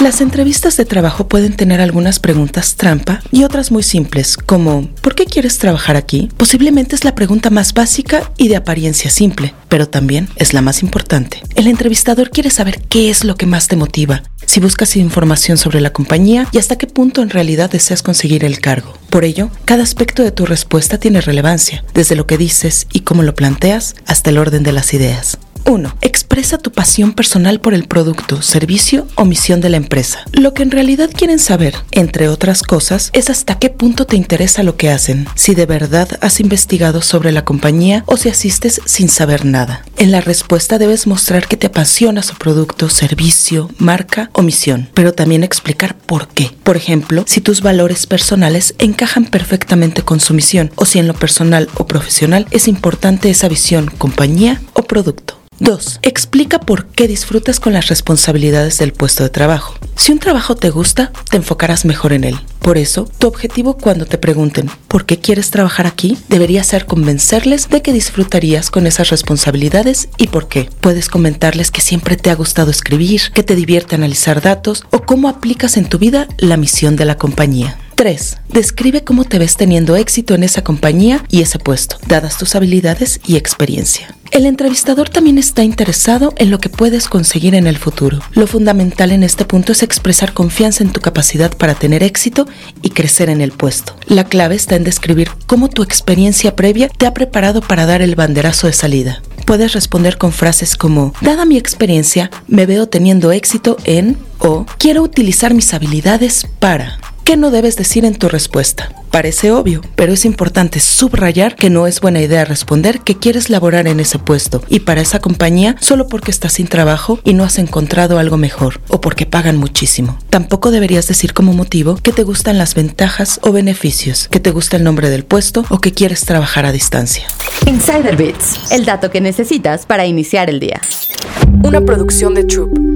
Las entrevistas de trabajo pueden tener algunas preguntas trampa y otras muy simples, como ¿por qué quieres trabajar aquí? Posiblemente es la pregunta más básica y de apariencia simple, pero también es la más importante. El entrevistador quiere saber qué es lo que más te motiva, si buscas información sobre la compañía y hasta qué punto en realidad deseas conseguir el cargo. Por ello, cada aspecto de tu respuesta tiene relevancia, desde lo que dices y cómo lo planteas hasta el orden de las ideas. 1. Expresa tu pasión personal por el producto, servicio o misión de la empresa. Lo que en realidad quieren saber, entre otras cosas, es hasta qué punto te interesa lo que hacen, si de verdad has investigado sobre la compañía o si asistes sin saber nada. En la respuesta debes mostrar que te apasiona su producto, servicio, marca o misión, pero también explicar por qué. Por ejemplo, si tus valores personales encajan perfectamente con su misión o si en lo personal o profesional es importante esa visión, compañía o producto. 2. Explica por qué disfrutas con las responsabilidades del puesto de trabajo. Si un trabajo te gusta, te enfocarás mejor en él. Por eso, tu objetivo cuando te pregunten ¿por qué quieres trabajar aquí? debería ser convencerles de que disfrutarías con esas responsabilidades y por qué. Puedes comentarles que siempre te ha gustado escribir, que te divierte analizar datos o cómo aplicas en tu vida la misión de la compañía. 3. Describe cómo te ves teniendo éxito en esa compañía y ese puesto, dadas tus habilidades y experiencia. El entrevistador también está interesado en lo que puedes conseguir en el futuro. Lo fundamental en este punto es expresar confianza en tu capacidad para tener éxito y crecer en el puesto. La clave está en describir cómo tu experiencia previa te ha preparado para dar el banderazo de salida. Puedes responder con frases como, dada mi experiencia, me veo teniendo éxito en o quiero utilizar mis habilidades para. ¿Qué no debes decir en tu respuesta? Parece obvio, pero es importante subrayar que no es buena idea responder que quieres laborar en ese puesto y para esa compañía solo porque estás sin trabajo y no has encontrado algo mejor o porque pagan muchísimo. Tampoco deberías decir como motivo que te gustan las ventajas o beneficios, que te gusta el nombre del puesto o que quieres trabajar a distancia. Insider Bits, el dato que necesitas para iniciar el día. Una producción de Troop.